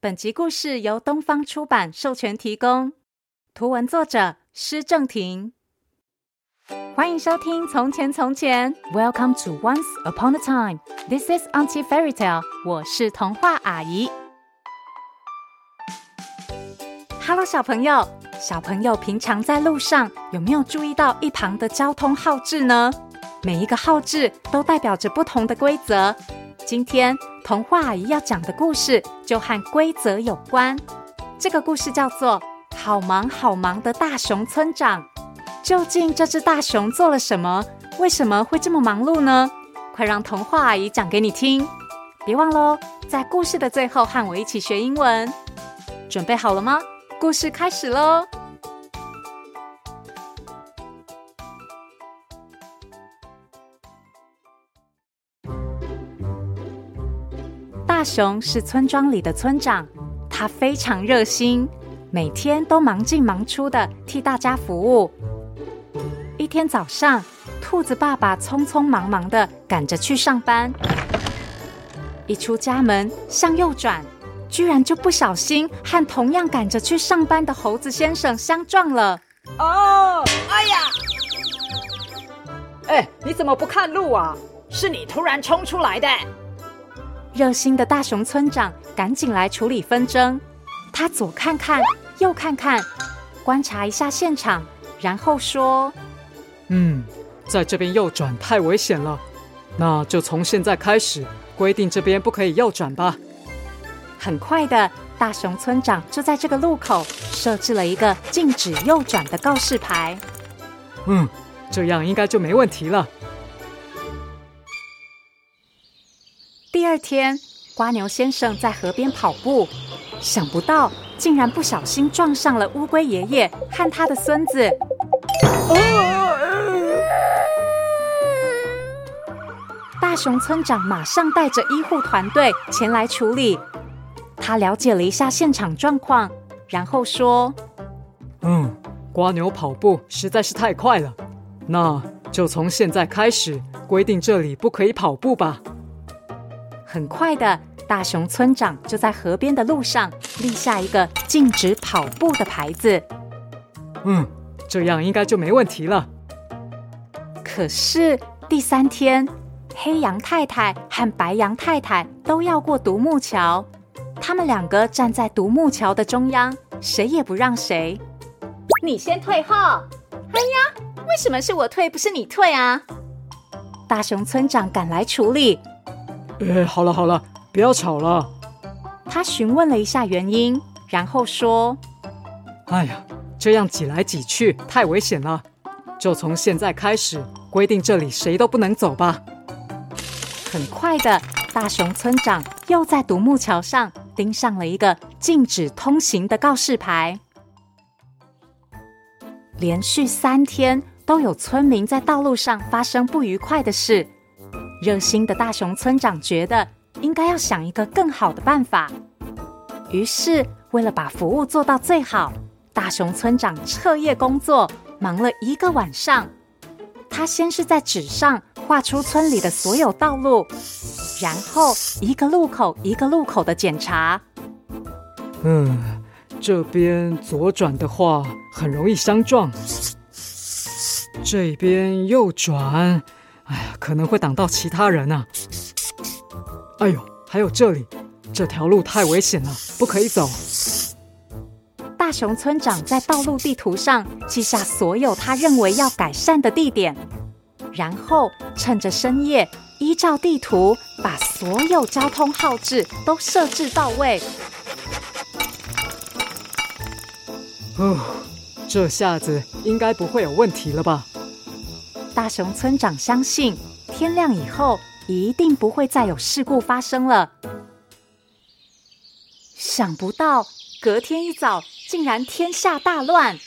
本集故事由东方出版授权提供，图文作者施正廷。欢迎收听《从前从前》，Welcome to Once Upon a Time。This is Auntie Fairy Tale。我是童话阿姨。Hello，小朋友，小朋友平常在路上有没有注意到一旁的交通号志呢？每一个号志都代表着不同的规则。今天童话阿姨要讲的故事就和规则有关。这个故事叫做《好忙好忙的大熊村长》。究竟这只大熊做了什么？为什么会这么忙碌呢？快让童话阿姨讲给你听！别忘喽，在故事的最后和我一起学英文。准备好了吗？故事开始喽！大熊是村庄里的村长，他非常热心，每天都忙进忙出的替大家服务。一天早上，兔子爸爸匆匆忙忙的赶着去上班，一出家门向右转，居然就不小心和同样赶着去上班的猴子先生相撞了。哦，哎呀！哎，你怎么不看路啊？是你突然冲出来的。热心的大熊村长赶紧来处理纷争。他左看看，右看看，观察一下现场，然后说：“嗯，在这边右转太危险了，那就从现在开始规定这边不可以右转吧。”很快的，大熊村长就在这个路口设置了一个禁止右转的告示牌。嗯，这样应该就没问题了。第二天，瓜牛先生在河边跑步，想不到竟然不小心撞上了乌龟爷爷和他的孙子。大熊村长马上带着医护团队前来处理。他了解了一下现场状况，然后说：“嗯，瓜牛跑步实在是太快了，那就从现在开始规定这里不可以跑步吧。”很快的，大熊村长就在河边的路上立下一个禁止跑步的牌子。嗯，这样应该就没问题了。可是第三天，黑羊太太和白羊太太都要过独木桥，他们两个站在独木桥的中央，谁也不让谁。你先退后！哎呀，为什么是我退，不是你退啊？大熊村长赶来处理。哎，好了好了，不要吵了。他询问了一下原因，然后说：“哎呀，这样挤来挤去太危险了，就从现在开始规定这里谁都不能走吧。”很快的，大熊村长又在独木桥上钉上了一个禁止通行的告示牌。连续三天都有村民在道路上发生不愉快的事。热心的大熊村长觉得应该要想一个更好的办法，于是为了把服务做到最好，大熊村长彻夜工作，忙了一个晚上。他先是在纸上画出村里的所有道路，然后一个路口一个路口的检查。嗯，这边左转的话很容易相撞，这边右转。哎呀，可能会挡到其他人啊！哎呦，还有这里，这条路太危险了，不可以走。大熊村长在道路地图上记下所有他认为要改善的地点，然后趁着深夜，依照地图把所有交通号志都设置到位。哦，这下子应该不会有问题了吧？大熊村长相信，天亮以后一定不会再有事故发生了。想不到隔天一早，竟然天下大乱。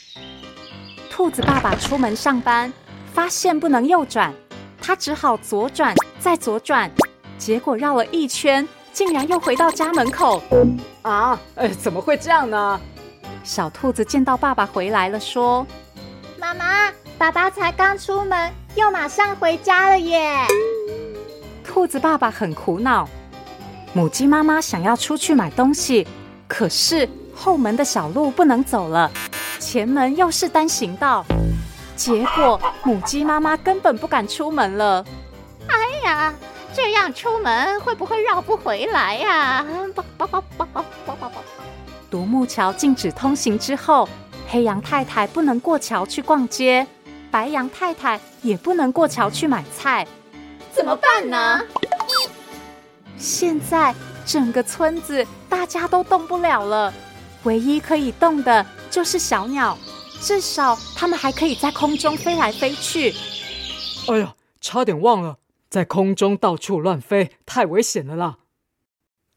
兔子爸爸出门上班，发现不能右转，他只好左转再左转，结果绕了一圈，竟然又回到家门口。啊，哎，怎么会这样呢？小兔子见到爸爸回来了，说：“妈妈，爸爸才刚出门。”又马上回家了耶！兔子爸爸很苦恼。母鸡妈妈想要出去买东西，可是后门的小路不能走了，前门又是单行道，结果母鸡妈妈根本不敢出门了。哎呀，这样出门会不会绕不回来呀？独木桥禁止通行之后，黑羊太太不能过桥去逛街，白羊太太也不能过桥去买菜，怎么办呢？现在整个村子大家都动不了了，唯一可以动的就是小鸟，至少它们还可以在空中飞来飞去。哎呀，差点忘了，在空中到处乱飞太危险了啦！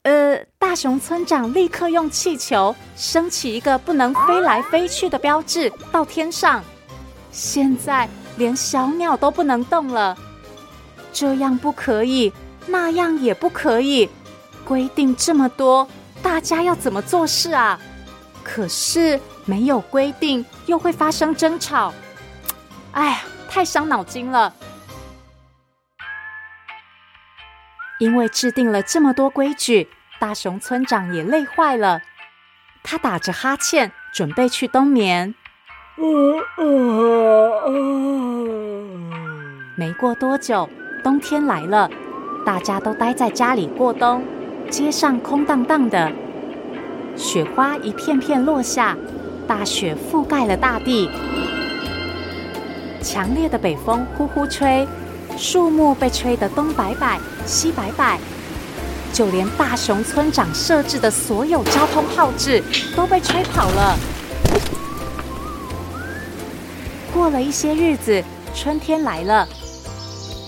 呃，大熊村长立刻用气球升起一个不能飞来飞去的标志到天上。现在连小鸟都不能动了，这样不可以，那样也不可以，规定这么多，大家要怎么做事啊？可是没有规定，又会发生争吵。哎呀，太伤脑筋了。因为制定了这么多规矩，大熊村长也累坏了。他打着哈欠，准备去冬眠。没过多久，冬天来了，大家都待在家里过冬。街上空荡荡的，雪花一片片落下，大雪覆盖了大地。强烈的北风呼呼吹。树木被吹得东摆摆、西摆摆，就连大熊村长设置的所有交通号志都被吹跑了。过了一些日子，春天来了，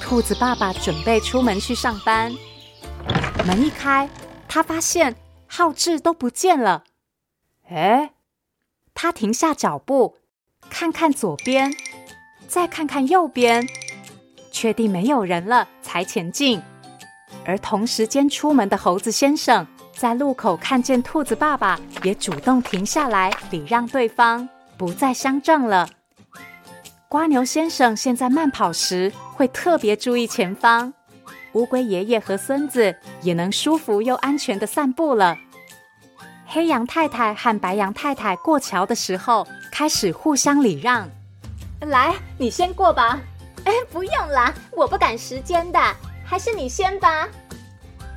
兔子爸爸准备出门去上班。门一开，他发现浩志都不见了。哎，他停下脚步，看看左边，再看看右边。确定没有人了，才前进。而同时间出门的猴子先生在路口看见兔子爸爸，也主动停下来礼让对方，不再相撞了。蜗牛先生现在慢跑时会特别注意前方。乌龟爷爷和孙子也能舒服又安全的散步了。黑羊太太和白羊太太过桥的时候开始互相礼让。来，你先过吧。哎，不用啦，我不赶时间的，还是你先吧。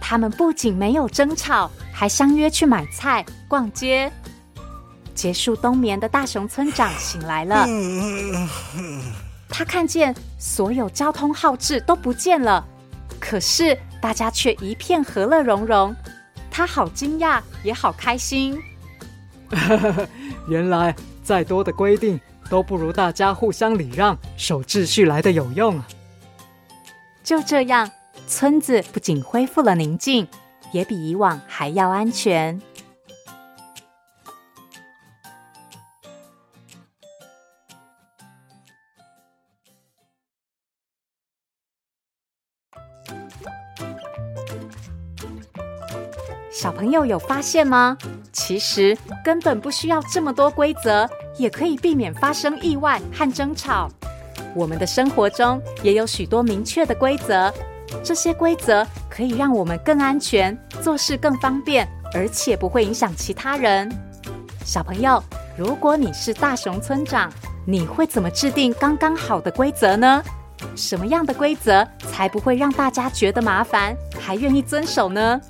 他们不仅没有争吵，还相约去买菜、逛街。结束冬眠的大熊村长醒来了，他看见所有交通号志都不见了，可是大家却一片和乐融融。他好惊讶，也好开心。原来再多的规定，都不如大家互相礼让、守秩序来的有用啊！就这样，村子不仅恢复了宁静，也比以往还要安全。小朋友有发现吗？其实根本不需要这么多规则。也可以避免发生意外和争吵。我们的生活中也有许多明确的规则，这些规则可以让我们更安全，做事更方便，而且不会影响其他人。小朋友，如果你是大熊村长，你会怎么制定刚刚好的规则呢？什么样的规则才不会让大家觉得麻烦，还愿意遵守呢？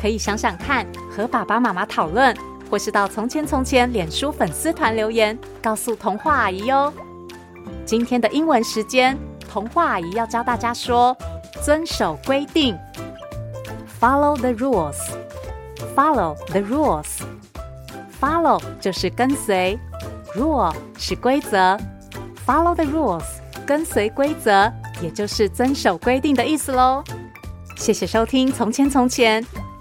可以想想看，和爸爸妈妈讨论。或是到从前从前脸书粉丝团留言，告诉童话阿姨哟。今天的英文时间，童话阿姨要教大家说遵守规定，follow the rules，follow the rules，follow 就是跟随，rule 是规则，follow the rules 跟随规则，也就是遵守规定的意思喽。谢谢收听从前从前